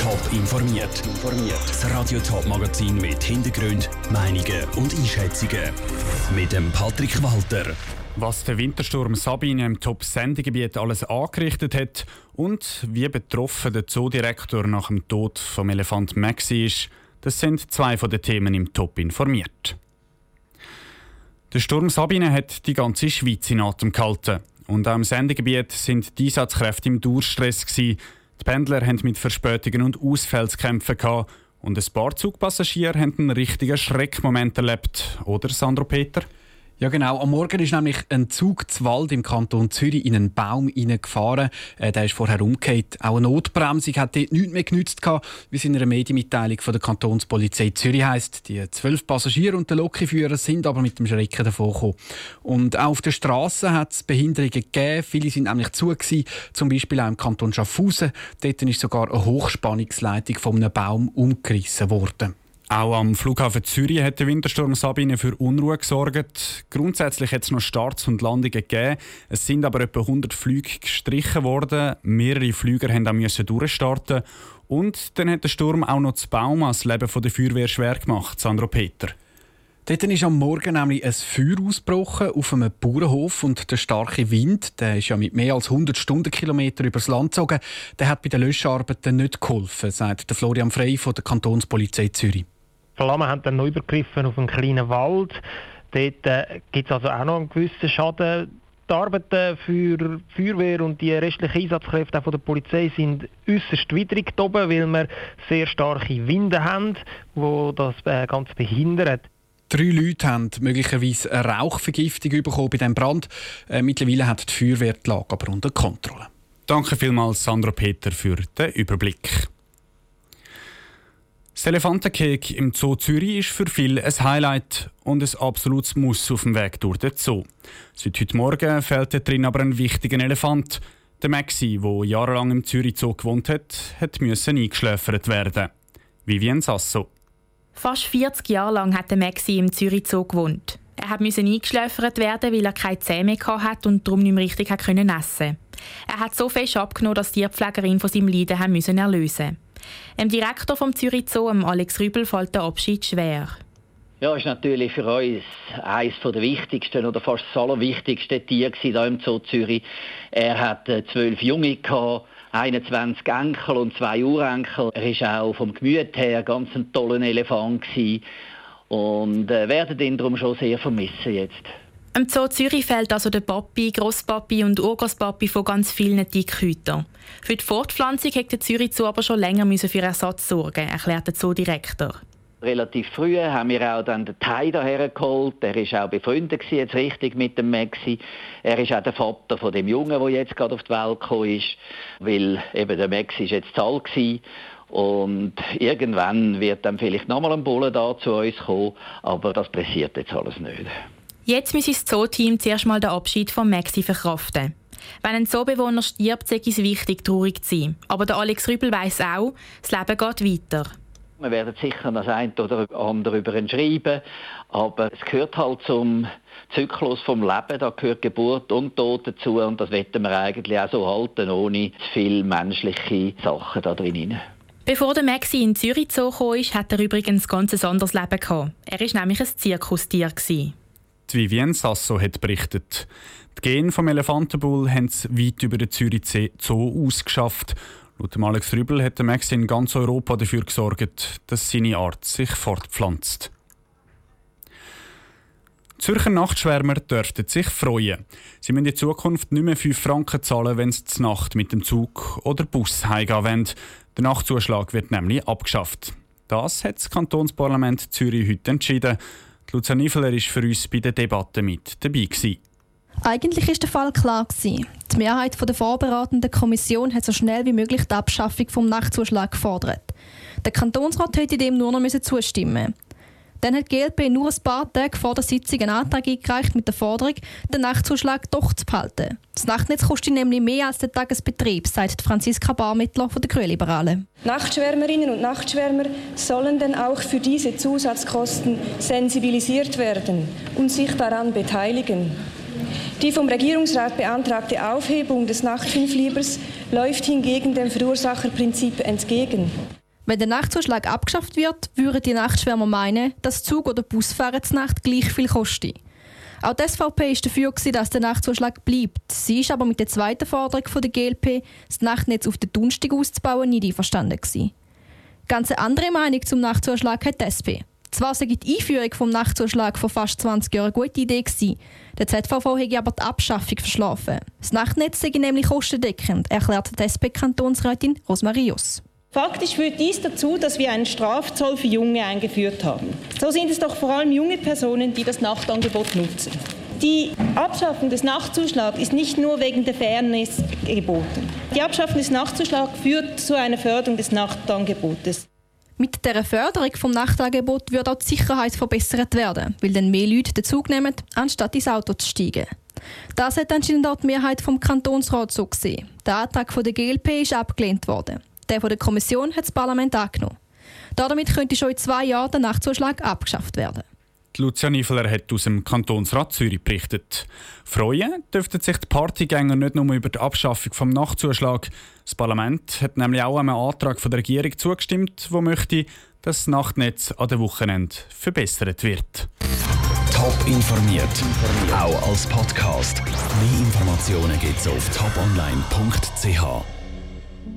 Top informiert. Das Radio Top Magazin mit Hintergrund, Meinungen und Einschätzungen mit dem Patrick Walter. Was der Wintersturm Sabine im Top-Sendegebiet alles angerichtet hat und wie betroffen der Zoodirektor nach dem Tod vom Elefant Maxi ist, das sind zwei von den Themen im Top informiert. Der Sturm Sabine hat die ganze Schweiz in Atem gehalten. Und auch im Sendegebiet sind die Einsatzkräfte im Durchstress. Die Pendler haben mit Verspätungen und Ausfällen zu kämpfen. Und ein paar Zugpassagiere haben einen richtigen Schreckmoment erlebt. Oder, Sandro Peter? Ja genau, am Morgen ist nämlich ein Zug zu Wald im Kanton Zürich in einen Baum hineingefahren. Äh, der ist vorher umgekehrt. Auch eine Notbremsung hat dort nichts mehr genützt, wie es in einer Medienmitteilung von der Kantonspolizei Zürich heisst. Die zwölf Passagiere und der Lokführer sind aber mit dem Schrecken davon gekommen. Und auch auf der Straße hat es Behinderungen gegeben. Viele sind nämlich zu gewesen, zum Beispiel auch im Kanton Schaffhausen. Dort ist sogar eine Hochspannungsleitung von einem Baum umgerissen worden. Auch am Flughafen Zürich hat der Wintersturm Sabine für Unruhe gesorgt. Grundsätzlich hat es noch Starts und Landungen gegeben. Es sind aber etwa 100 Flüge gestrichen worden. Mehrere Flüger auch durchstarten. Und dann hat der Sturm auch noch das Baum als Leben der Feuerwehr schwer gemacht, Sandro Peter. Dort ist am Morgen nämlich ein Feuer ausgebrochen auf einem Bauernhof und der starke Wind, der ist ja mit mehr als 100 Stundenkilometer übers Land gezogen, der hat bei den Löscharbeiten nicht geholfen, sagt Florian Frey von der Kantonspolizei Zürich. Flammen haben dann noch übergriffen auf einen kleinen Wald. Dort äh, gibt es also auch noch einen gewissen Schaden. Die Arbeiten für die Feuerwehr und die restlichen Einsatzkräfte auch von der Polizei sind äußerst widrig oben, weil wir sehr starke Winde haben, die das äh, Ganze behindern. Drei Leute haben möglicherweise eine Rauchvergiftung bekommen bei diesem Brand. Äh, mittlerweile hat die Feuerwehr die Lage aber unter Kontrolle. Danke vielmals, Sandra Peter, für den Überblick. Das Elefantenkeg im Zoo Zürich ist für viele ein Highlight und ein absolutes Muss auf dem Weg durch den Zoo. Seit heute Morgen fehlt drin aber ein wichtiger Elefant. Der Maxi, der jahrelang im Zürich Zoo gewohnt hat, hat müssen eingeschläfert werden. Vivian Sasso. Fast 40 Jahre lang hat der Maxi im Zürich Zoo gewohnt. Er musste eingeschläfert werden, weil er keine Zähne mehr hatte und darum nicht mehr richtig essen konnte. Er hat so fest abgenommen, dass die Tierpflegerin von seinem Leiden erlösen musste. Dem Direktor vom Zürich Zoo, Alex Rübel, fällt der Abschied schwer. Ja, ist natürlich für uns eines der wichtigsten oder fast das allerwichtigste Tier hier im Zoo Zürich. Er hat äh, zwölf Junge gehabt, 21 Enkel und zwei Urenkel. Er war auch vom Gemüt her ganz ein toller Elefant gewesen. und äh, werden ihn darum schon sehr vermissen jetzt. Im Zoo Zürich fehlt also der Papi, Grosspapi und Urgroßpapi von ganz vielen Dickhütern. Für die Fortpflanzung hat der Zürich Zoo aber schon länger für Ersatz sorgen, erklärt der Zoodirektor. Relativ früh haben wir auch dann den Tai daher geholt. Er war auch befreundet jetzt richtig mit dem Maxi. Er ist auch der Vater von dem Jungen, der jetzt gerade auf die Welt gekommen ist, weil eben der Maxi ist jetzt alt war. Und irgendwann wird dann vielleicht nochmal ein Bulle da zu uns kommen, aber das passiert jetzt alles nicht. Jetzt muss das Zoo-Team zuerst mal den Abschied von Maxi verkraften. Wenn ein Zoobewohner stirbt, ist es wichtig, traurig zu sein. Aber der Alex Rübel weiß auch, das Leben geht weiter. Wir werden sicher das eine oder andere über ihn schreiben, aber es gehört halt zum Zyklus vom Leben, da gehört Geburt und Tod dazu und das wollen wir eigentlich auch so halten, ohne zu viele menschliche Sachen da drin. Bevor der Maxi in Zürich Zoo kam, hat er übrigens ein ganz anderes Leben gehabt. Er war nämlich ein Zirkustier. Gewesen. Die Vivienne Sasso hat berichtet. Die Gene vom Elefantenbull haben es weit über den Zürich Zoo ausgeschafft. Laut Alex Rübel hat Max in ganz Europa dafür gesorgt, dass seine Art sich fortpflanzt. Zürcher Nachtschwärmer dürften sich freuen. Sie müssen in Zukunft nicht mehr 5 Franken zahlen, wenn sie zur Nacht mit dem Zug oder Bus heimgehen wollen. Der Nachtzuschlag wird nämlich abgeschafft. Das hat das Kantonsparlament Zürich heute entschieden. Lucia Niveler war für uns bei der Debatte mit dabei. Gewesen. Eigentlich ist der Fall klar gewesen. Die Mehrheit der vorbereitenden Kommission hat so schnell wie möglich die Abschaffung vom Nachtzuschlag gefordert. Der Kantonsrat hätte dem nur noch zustimmen dann hat die GLP nur ein paar Tage vor der Sitzung einen Antrag eingereicht mit der Forderung, den Nachtzuschlag doch zu behalten. Das Nachtnetz kostet nämlich mehr als der Tagesbetrieb, sagt Franziska Barmittler von der Grünliberalen. Nachtschwärmerinnen und Nachtschwärmer sollen dann auch für diese Zusatzkosten sensibilisiert werden und sich daran beteiligen. Die vom Regierungsrat beantragte Aufhebung des Nachtfünfliebers läuft hingegen dem Verursacherprinzip entgegen. Wenn der Nachtzuschlag abgeschafft wird, würden die Nachtschwärmer meinen, dass Zug oder Busfahren zur Nacht gleich viel kostet. Auch die SVP ist dafür, dass der Nachtzuschlag bleibt. Sie ist aber mit der zweiten Forderung der GLP, das Nachtnetz auf den Dunstig auszubauen, nicht einverstanden gewesen. Ganz eine andere Meinung zum Nachtzuschlag hat die SP. Zwar sei die Einführung vom Nachtzuschlag vor fast 20 Jahren eine gute Idee gewesen, der ZVV hätte aber die Abschaffung verschlafen. Das Nachtnetz sei nämlich kostendeckend, erklärt die SP-Kantonsrätin Rosmarius. Faktisch führt dies dazu, dass wir einen Strafzoll für Junge eingeführt haben. So sind es doch vor allem junge Personen, die das Nachtangebot nutzen. Die Abschaffung des Nachtzuschlags ist nicht nur wegen der Fairness geboten. Die Abschaffung des Nachtzuschlags führt zu einer Förderung des Nachtangebotes. Mit der Förderung vom Nachtangebot wird auch die Sicherheit verbessert werden, weil dann mehr Leute den Zug nehmen, anstatt ins Auto zu steigen. Das hat anscheinend auch die Mehrheit vom Kantonsrat so gesehen. Der Antrag von der GLP ist abgelehnt worden. Der von der Kommission hat das Parlament angenommen. Damit könnte schon in zwei Jahren der Nachtzuschlag abgeschafft werden. Die Lucia Niefeler hat aus dem Kantonsrat Zürich berichtet. Freuen dürften sich die Partygänger nicht nur über die Abschaffung vom Nachtzuschlag. Das Parlament hat nämlich auch einem Antrag von der Regierung zugestimmt, wo möchte, dass das Nachtnetz an den Wochenenden verbessert wird. Top informiert, auch als Podcast. Mehr Informationen gibt es auf toponline.ch.